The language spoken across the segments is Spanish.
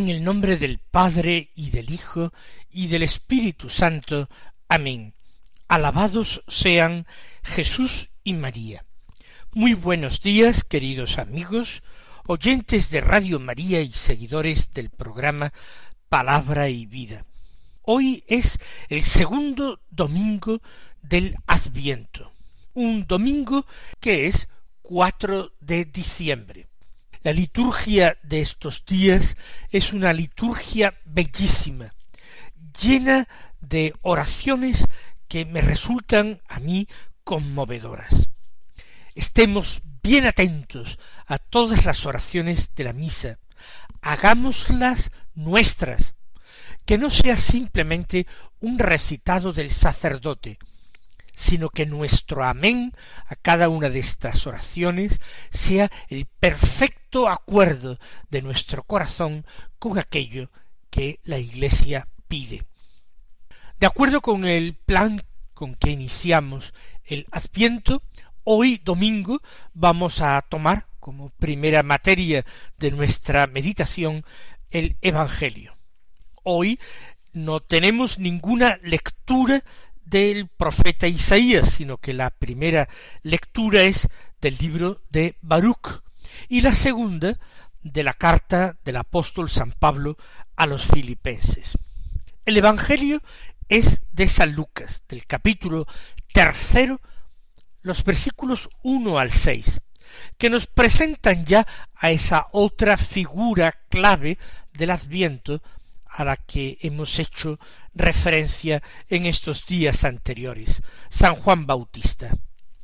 En el nombre del Padre y del Hijo y del Espíritu Santo. Amén. Alabados sean Jesús y María. Muy buenos días, queridos amigos, oyentes de Radio María y seguidores del programa Palabra y Vida. Hoy es el segundo domingo del Adviento, un domingo que es 4 de diciembre. La liturgia de estos días es una liturgia bellísima, llena de oraciones que me resultan a mí conmovedoras. Estemos bien atentos a todas las oraciones de la misa, hagámoslas nuestras, que no sea simplemente un recitado del sacerdote, sino que nuestro amén a cada una de estas oraciones sea el perfecto acuerdo de nuestro corazón con aquello que la Iglesia pide. De acuerdo con el plan con que iniciamos el Adviento, hoy domingo vamos a tomar como primera materia de nuestra meditación el Evangelio. Hoy no tenemos ninguna lectura del profeta Isaías, sino que la primera lectura es del libro de Baruch y la segunda de la carta del apóstol San Pablo a los filipenses. El Evangelio es de San Lucas, del capítulo tercero, los versículos uno al seis, que nos presentan ya a esa otra figura clave del Adviento a la que hemos hecho referencia en estos días anteriores, San Juan Bautista.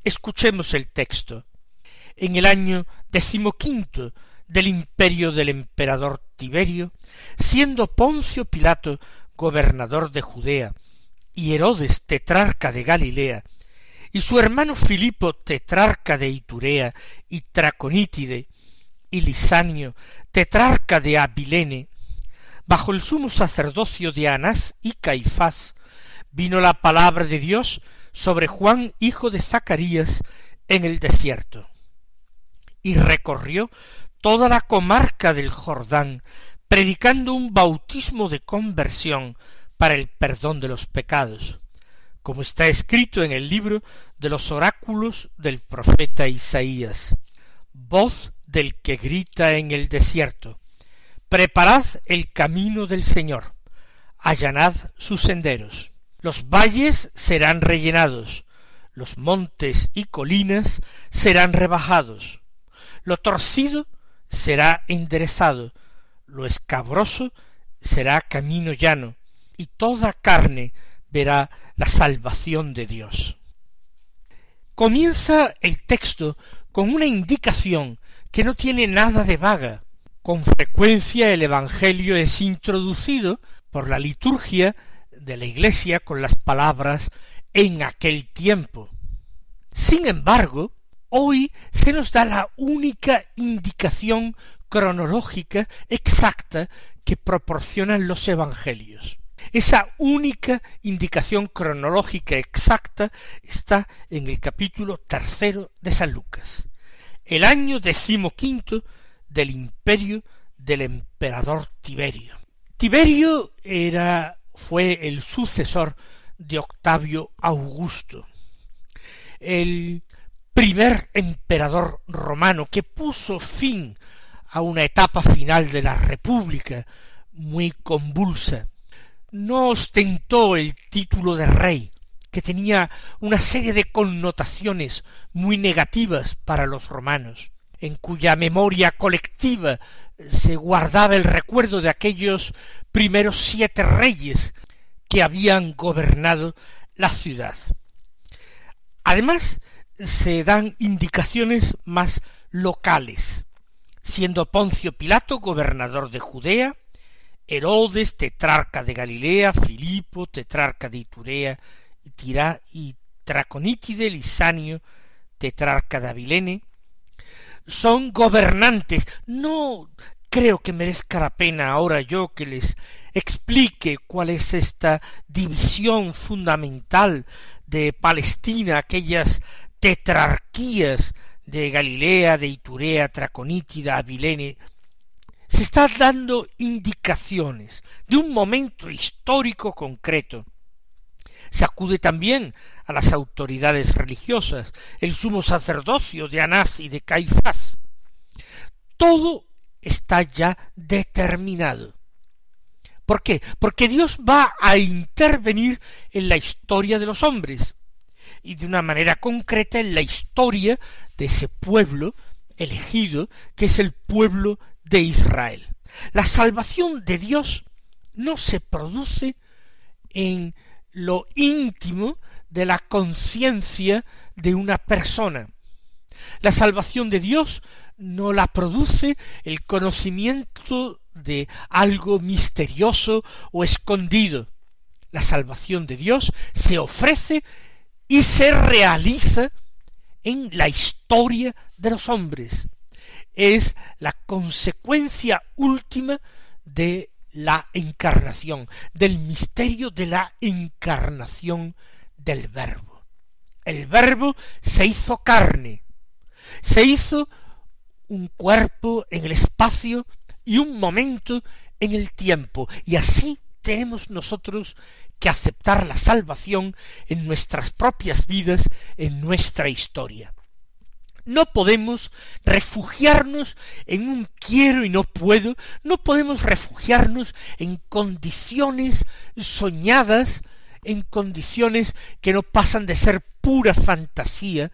Escuchemos el texto. En el año decimoquinto del imperio del emperador Tiberio, siendo Poncio Pilato gobernador de Judea, y Herodes tetrarca de Galilea, y su hermano Filipo tetrarca de Iturea y Traconítide, y Lisanio tetrarca de Abilene, bajo el sumo sacerdocio de Anás y Caifás, vino la palabra de Dios sobre Juan hijo de Zacarías en el desierto. Y recorrió toda la comarca del Jordán, predicando un bautismo de conversión para el perdón de los pecados, como está escrito en el libro de los oráculos del profeta Isaías. Voz del que grita en el desierto Preparad el camino del Señor, allanad sus senderos. Los valles serán rellenados, los montes y colinas serán rebajados, lo torcido será enderezado, lo escabroso será camino llano, y toda carne verá la salvación de Dios. Comienza el texto con una indicación que no tiene nada de vaga, con frecuencia el Evangelio es introducido por la liturgia de la Iglesia con las palabras en aquel tiempo. Sin embargo, hoy se nos da la única indicación cronológica exacta que proporcionan los Evangelios. Esa única indicación cronológica exacta está en el capítulo tercero de San Lucas. El año decimoquinto del imperio del emperador Tiberio. Tiberio era fue el sucesor de Octavio Augusto, el primer emperador romano que puso fin a una etapa final de la República muy convulsa. No ostentó el título de rey, que tenía una serie de connotaciones muy negativas para los romanos en cuya memoria colectiva se guardaba el recuerdo de aquellos primeros siete reyes que habían gobernado la ciudad. Además, se dan indicaciones más locales, siendo Poncio Pilato gobernador de Judea, Herodes, tetrarca de Galilea, Filipo, tetrarca de Iturea, Tirá y Traconítide, Lisanio, tetrarca de Abilene, son gobernantes. No creo que merezca la pena ahora yo que les explique cuál es esta división fundamental de Palestina, aquellas tetrarquías de Galilea, de Iturea, Traconítida, Abilene, se está dando indicaciones de un momento histórico concreto. Se acude también a las autoridades religiosas, el sumo sacerdocio de Anás y de Caifás. Todo está ya determinado. ¿Por qué? Porque Dios va a intervenir en la historia de los hombres y de una manera concreta en la historia de ese pueblo elegido que es el pueblo de Israel. La salvación de Dios no se produce en lo íntimo de la conciencia de una persona. La salvación de Dios no la produce el conocimiento de algo misterioso o escondido. La salvación de Dios se ofrece y se realiza en la historia de los hombres. Es la consecuencia última de la encarnación, del misterio de la encarnación del Verbo. El Verbo se hizo carne, se hizo un cuerpo en el espacio y un momento en el tiempo, y así tenemos nosotros que aceptar la salvación en nuestras propias vidas, en nuestra historia. No podemos refugiarnos en un quiero y no puedo, no podemos refugiarnos en condiciones soñadas, en condiciones que no pasan de ser pura fantasía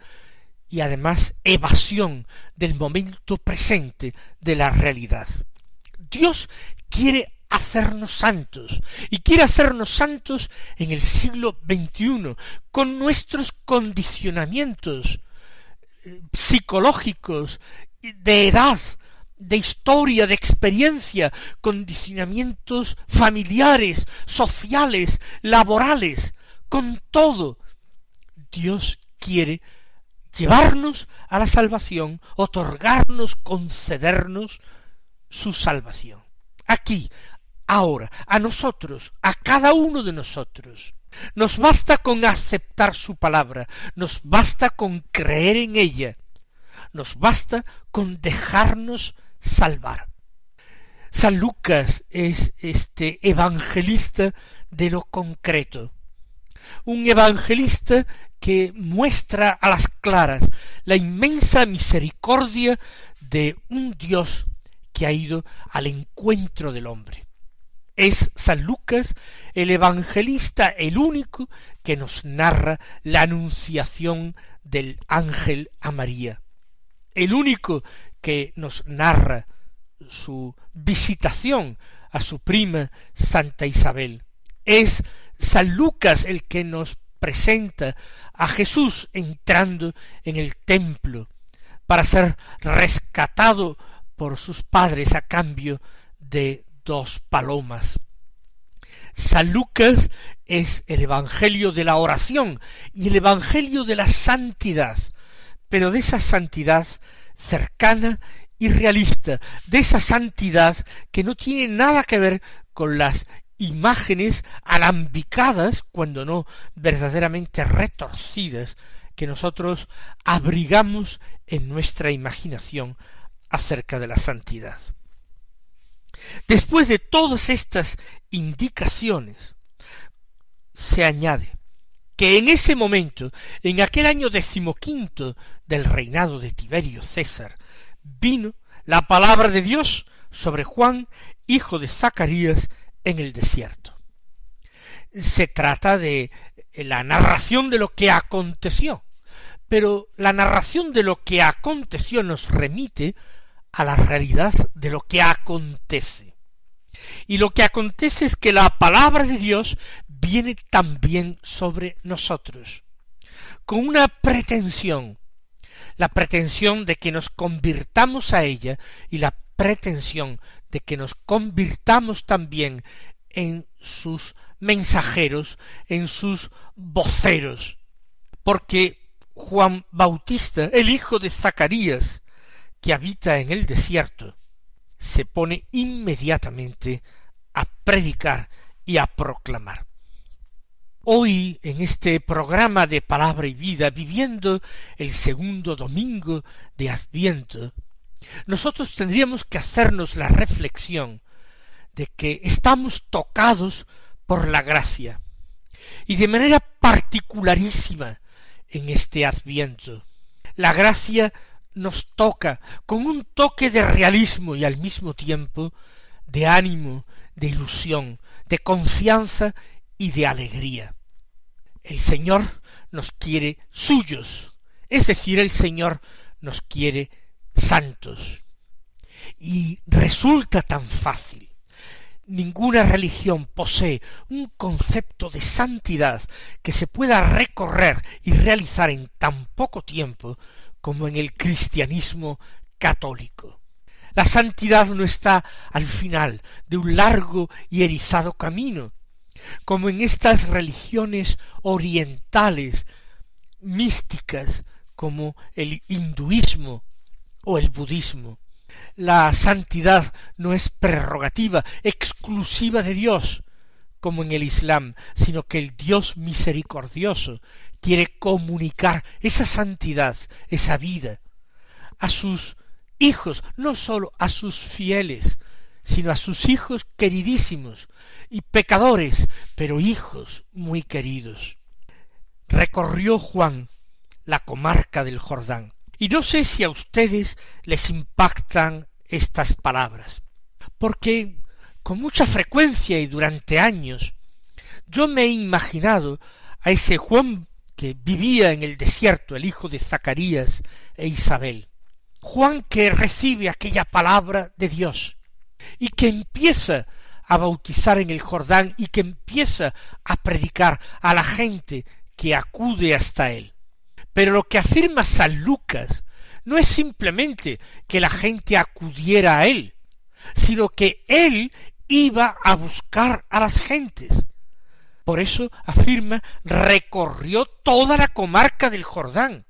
y además evasión del momento presente de la realidad. Dios quiere hacernos santos y quiere hacernos santos en el siglo XXI con nuestros condicionamientos psicológicos de edad de historia, de experiencia, condicionamientos familiares, sociales, laborales, con todo. Dios quiere llevarnos a la salvación, otorgarnos, concedernos su salvación. Aquí, ahora, a nosotros, a cada uno de nosotros. Nos basta con aceptar su palabra, nos basta con creer en ella, nos basta con dejarnos salvar. San Lucas es este evangelista de lo concreto, un evangelista que muestra a las claras la inmensa misericordia de un Dios que ha ido al encuentro del hombre. Es San Lucas el evangelista, el único que nos narra la anunciación del ángel a María, el único que nos narra su visitación a su prima Santa Isabel. Es San Lucas el que nos presenta a Jesús entrando en el templo para ser rescatado por sus padres a cambio de dos palomas. San Lucas es el Evangelio de la oración y el Evangelio de la santidad, pero de esa santidad cercana y realista, de esa santidad que no tiene nada que ver con las imágenes alambicadas, cuando no verdaderamente retorcidas, que nosotros abrigamos en nuestra imaginación acerca de la santidad. Después de todas estas indicaciones, se añade que en ese momento, en aquel año decimoquinto del reinado de Tiberio César, vino la palabra de Dios sobre Juan, hijo de Zacarías, en el desierto. Se trata de la narración de lo que aconteció, pero la narración de lo que aconteció nos remite a la realidad de lo que acontece. Y lo que acontece es que la palabra de Dios viene también sobre nosotros, con una pretensión, la pretensión de que nos convirtamos a ella y la pretensión de que nos convirtamos también en sus mensajeros, en sus voceros, porque Juan Bautista, el hijo de Zacarías, que habita en el desierto, se pone inmediatamente a predicar y a proclamar. Hoy, en este programa de palabra y vida, viviendo el segundo domingo de Adviento, nosotros tendríamos que hacernos la reflexión de que estamos tocados por la gracia y de manera particularísima en este adviento. La gracia nos toca con un toque de realismo y al mismo tiempo de ánimo, de ilusión, de confianza y de alegría. El Señor nos quiere suyos, es decir, el Señor nos quiere santos. Y resulta tan fácil. Ninguna religión posee un concepto de santidad que se pueda recorrer y realizar en tan poco tiempo como en el cristianismo católico. La santidad no está al final de un largo y erizado camino, como en estas religiones orientales místicas como el hinduismo o el budismo. La santidad no es prerrogativa exclusiva de Dios, como en el Islam, sino que el Dios misericordioso quiere comunicar esa santidad, esa vida, a sus hijos, no sólo a sus fieles, sino a sus hijos queridísimos y pecadores, pero hijos muy queridos. Recorrió Juan la comarca del Jordán, y no sé si a ustedes les impactan estas palabras, porque con mucha frecuencia y durante años yo me he imaginado a ese Juan que vivía en el desierto, el hijo de Zacarías e Isabel. Juan que recibe aquella palabra de Dios y que empieza a bautizar en el Jordán y que empieza a predicar a la gente que acude hasta él. Pero lo que afirma San Lucas no es simplemente que la gente acudiera a él, sino que él iba a buscar a las gentes. Por eso afirma recorrió toda la comarca del Jordán.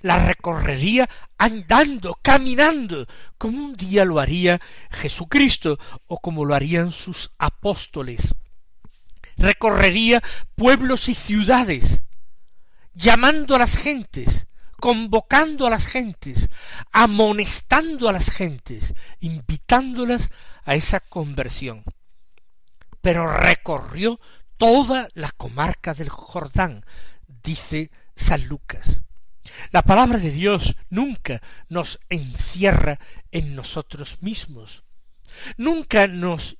La recorrería andando, caminando, como un día lo haría Jesucristo o como lo harían sus apóstoles. Recorrería pueblos y ciudades, llamando a las gentes, convocando a las gentes, amonestando a las gentes, invitándolas a esa conversión. Pero recorrió toda la comarca del Jordán, dice San Lucas. La palabra de Dios nunca nos encierra en nosotros mismos, nunca nos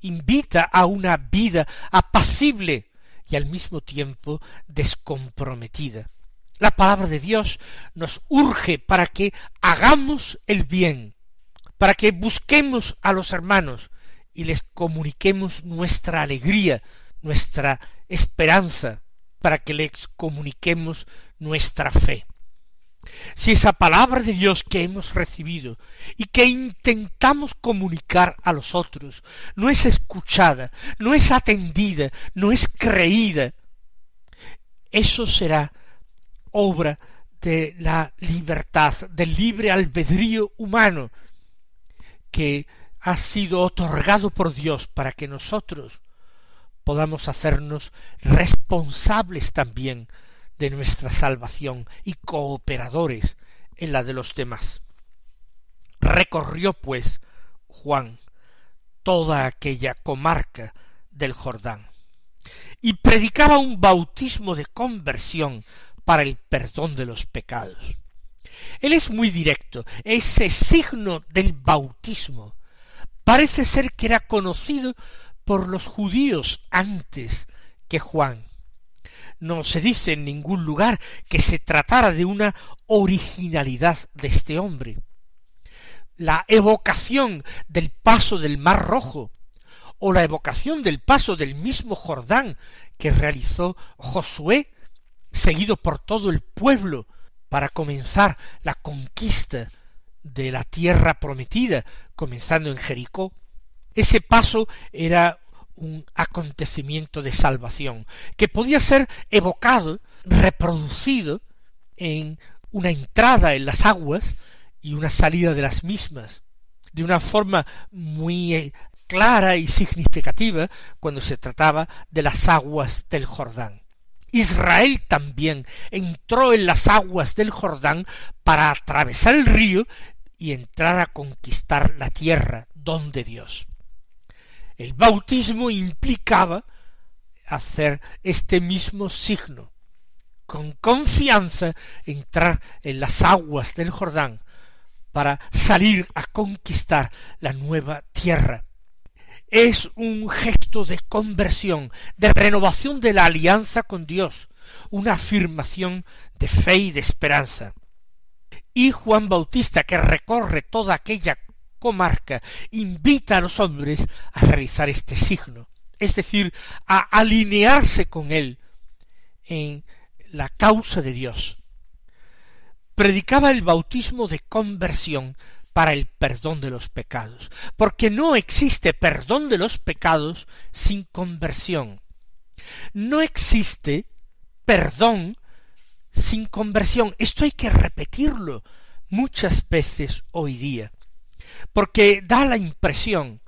invita a una vida apacible y al mismo tiempo descomprometida. La palabra de Dios nos urge para que hagamos el bien, para que busquemos a los hermanos y les comuniquemos nuestra alegría, nuestra esperanza, para que les comuniquemos nuestra fe. Si esa palabra de Dios que hemos recibido y que intentamos comunicar a los otros no es escuchada, no es atendida, no es creída, eso será obra de la libertad, del libre albedrío humano que ha sido otorgado por Dios para que nosotros podamos hacernos responsables también de nuestra salvación y cooperadores en la de los demás. Recorrió, pues, Juan toda aquella comarca del Jordán y predicaba un bautismo de conversión para el perdón de los pecados. Él es muy directo. Ese signo del bautismo parece ser que era conocido por los judíos antes que Juan. No se dice en ningún lugar que se tratara de una originalidad de este hombre. La evocación del paso del Mar Rojo o la evocación del paso del mismo Jordán que realizó Josué, seguido por todo el pueblo, para comenzar la conquista de la tierra prometida, comenzando en Jericó. Ese paso era un acontecimiento de salvación, que podía ser evocado, reproducido en una entrada en las aguas y una salida de las mismas, de una forma muy eh, clara y significativa cuando se trataba de las aguas del Jordán. Israel también entró en las aguas del Jordán para atravesar el río y entrar a conquistar la tierra donde Dios. El bautismo implicaba hacer este mismo signo, con confianza entrar en las aguas del Jordán para salir a conquistar la nueva tierra. Es un gesto de conversión, de renovación de la alianza con Dios, una afirmación de fe y de esperanza. Y Juan Bautista, que recorre toda aquella comarca, invita a los hombres a realizar este signo, es decir, a alinearse con él en la causa de Dios. Predicaba el bautismo de conversión para el perdón de los pecados, porque no existe perdón de los pecados sin conversión. No existe perdón sin conversión. Esto hay que repetirlo muchas veces hoy día, porque da la impresión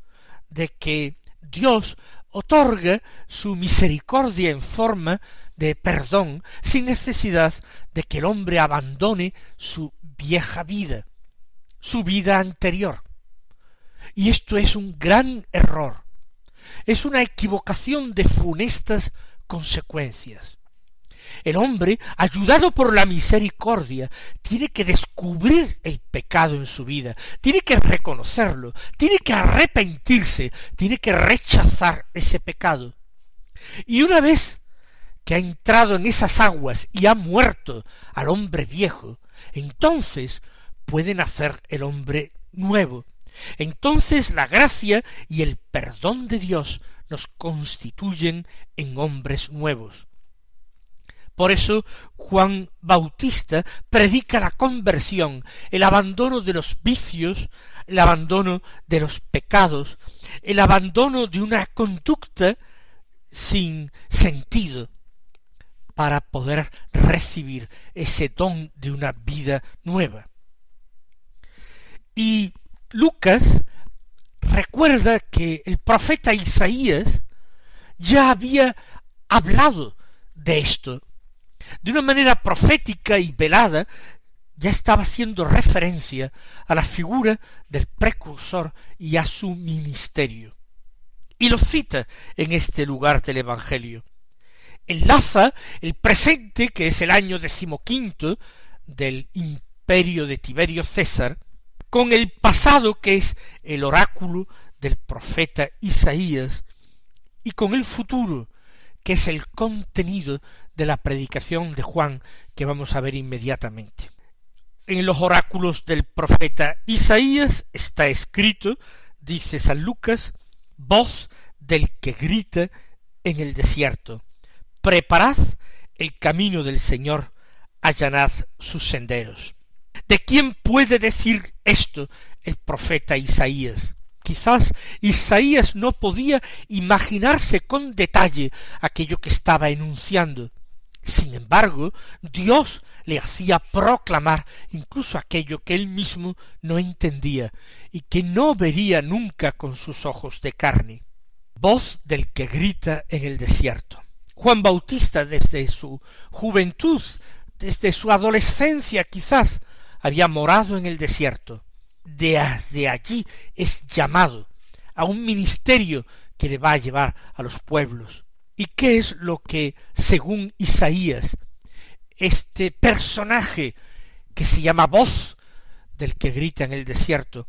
de que Dios otorga su misericordia en forma de perdón sin necesidad de que el hombre abandone su vieja vida, su vida anterior. Y esto es un gran error, es una equivocación de funestas consecuencias. El hombre, ayudado por la misericordia, tiene que descubrir el pecado en su vida, tiene que reconocerlo, tiene que arrepentirse, tiene que rechazar ese pecado. Y una vez que ha entrado en esas aguas y ha muerto al hombre viejo, entonces puede nacer el hombre nuevo. Entonces la gracia y el perdón de Dios nos constituyen en hombres nuevos. Por eso Juan Bautista predica la conversión, el abandono de los vicios, el abandono de los pecados, el abandono de una conducta sin sentido, para poder recibir ese don de una vida nueva. Y Lucas recuerda que el profeta Isaías ya había hablado de esto de una manera profética y velada, ya estaba haciendo referencia a la figura del precursor y a su ministerio. Y lo cita en este lugar del Evangelio. Enlaza el presente, que es el año decimoquinto del imperio de Tiberio César, con el pasado, que es el oráculo del profeta Isaías, y con el futuro, que es el contenido de la predicación de Juan que vamos a ver inmediatamente. En los oráculos del profeta Isaías está escrito, dice San Lucas, voz del que grita en el desierto, preparad el camino del Señor, allanad sus senderos. ¿De quién puede decir esto el profeta Isaías? Quizás Isaías no podía imaginarse con detalle aquello que estaba enunciando, sin embargo, Dios le hacía proclamar incluso aquello que él mismo no entendía y que no vería nunca con sus ojos de carne. Voz del que grita en el desierto. Juan Bautista desde su juventud, desde su adolescencia quizás, había morado en el desierto. Desde allí es llamado a un ministerio que le va a llevar a los pueblos. ¿Y qué es lo que, según Isaías, este personaje que se llama voz del que grita en el desierto,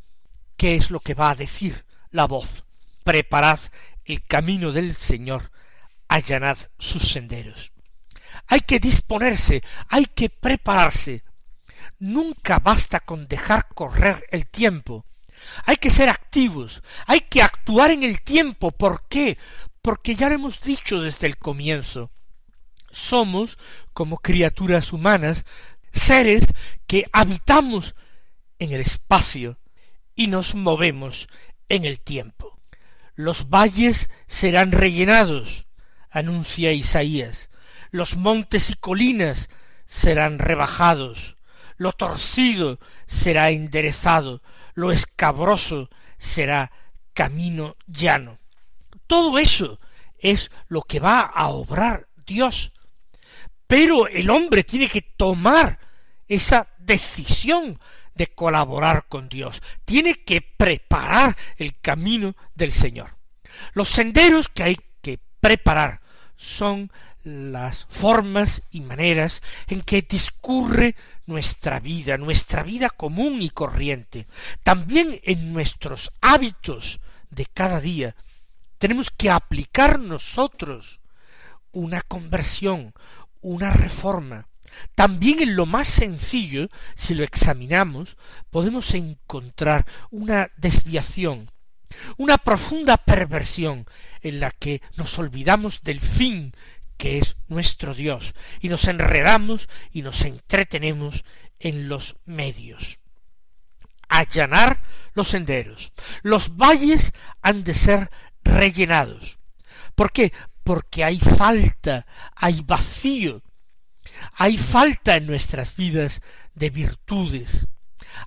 qué es lo que va a decir la voz? Preparad el camino del Señor, allanad sus senderos. Hay que disponerse, hay que prepararse. Nunca basta con dejar correr el tiempo. Hay que ser activos, hay que actuar en el tiempo. ¿Por qué? porque ya lo hemos dicho desde el comienzo, somos, como criaturas humanas, seres que habitamos en el espacio y nos movemos en el tiempo. Los valles serán rellenados, anuncia Isaías, los montes y colinas serán rebajados, lo torcido será enderezado, lo escabroso será camino llano. Todo eso es lo que va a obrar Dios. Pero el hombre tiene que tomar esa decisión de colaborar con Dios. Tiene que preparar el camino del Señor. Los senderos que hay que preparar son las formas y maneras en que discurre nuestra vida, nuestra vida común y corriente. También en nuestros hábitos de cada día tenemos que aplicar nosotros una conversión, una reforma. También en lo más sencillo, si lo examinamos, podemos encontrar una desviación, una profunda perversión en la que nos olvidamos del fin que es nuestro Dios, y nos enredamos y nos entretenemos en los medios. Allanar los senderos. Los valles han de ser rellenados. ¿Por qué? Porque hay falta, hay vacío, hay falta en nuestras vidas de virtudes,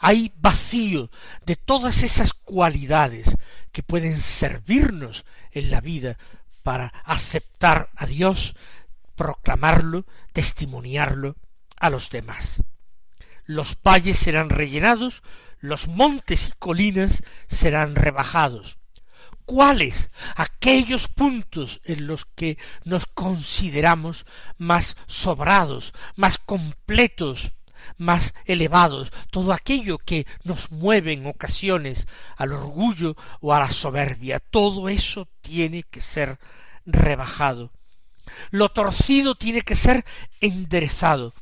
hay vacío de todas esas cualidades que pueden servirnos en la vida para aceptar a Dios, proclamarlo, testimoniarlo a los demás. Los valles serán rellenados, los montes y colinas serán rebajados. ¿Cuáles? Aquellos puntos en los que nos consideramos más sobrados, más completos, más elevados, todo aquello que nos mueve en ocasiones al orgullo o a la soberbia, todo eso tiene que ser rebajado. Lo torcido tiene que ser enderezado.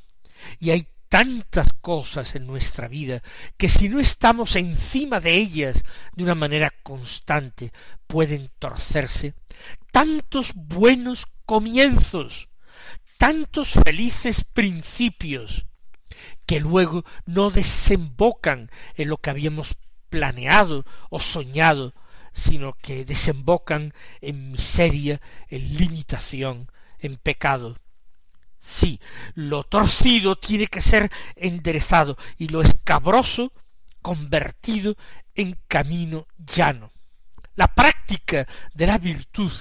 Y hay tantas cosas en nuestra vida que si no estamos encima de ellas de una manera constante pueden torcerse. Tantos buenos comienzos, tantos felices principios, que luego no desembocan en lo que habíamos planeado o soñado, sino que desembocan en miseria, en limitación, en pecado. Sí, lo torcido tiene que ser enderezado y lo escabroso convertido en camino llano. La práctica de la virtud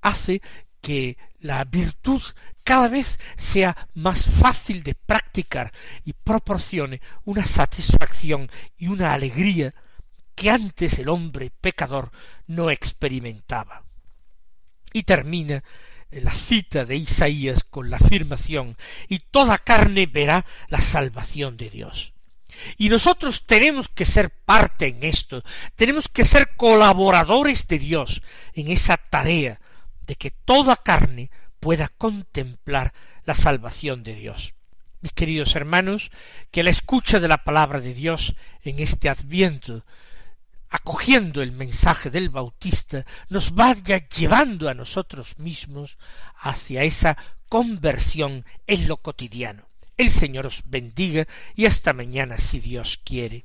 hace que la virtud cada vez sea más fácil de practicar y proporcione una satisfacción y una alegría que antes el hombre pecador no experimentaba. Y termina la cita de Isaías con la afirmación y toda carne verá la salvación de Dios. Y nosotros tenemos que ser parte en esto, tenemos que ser colaboradores de Dios en esa tarea de que toda carne pueda contemplar la salvación de Dios. Mis queridos hermanos, que la escucha de la palabra de Dios en este adviento, acogiendo el mensaje del Bautista, nos vaya llevando a nosotros mismos hacia esa conversión en lo cotidiano. El Señor os bendiga y hasta mañana si Dios quiere.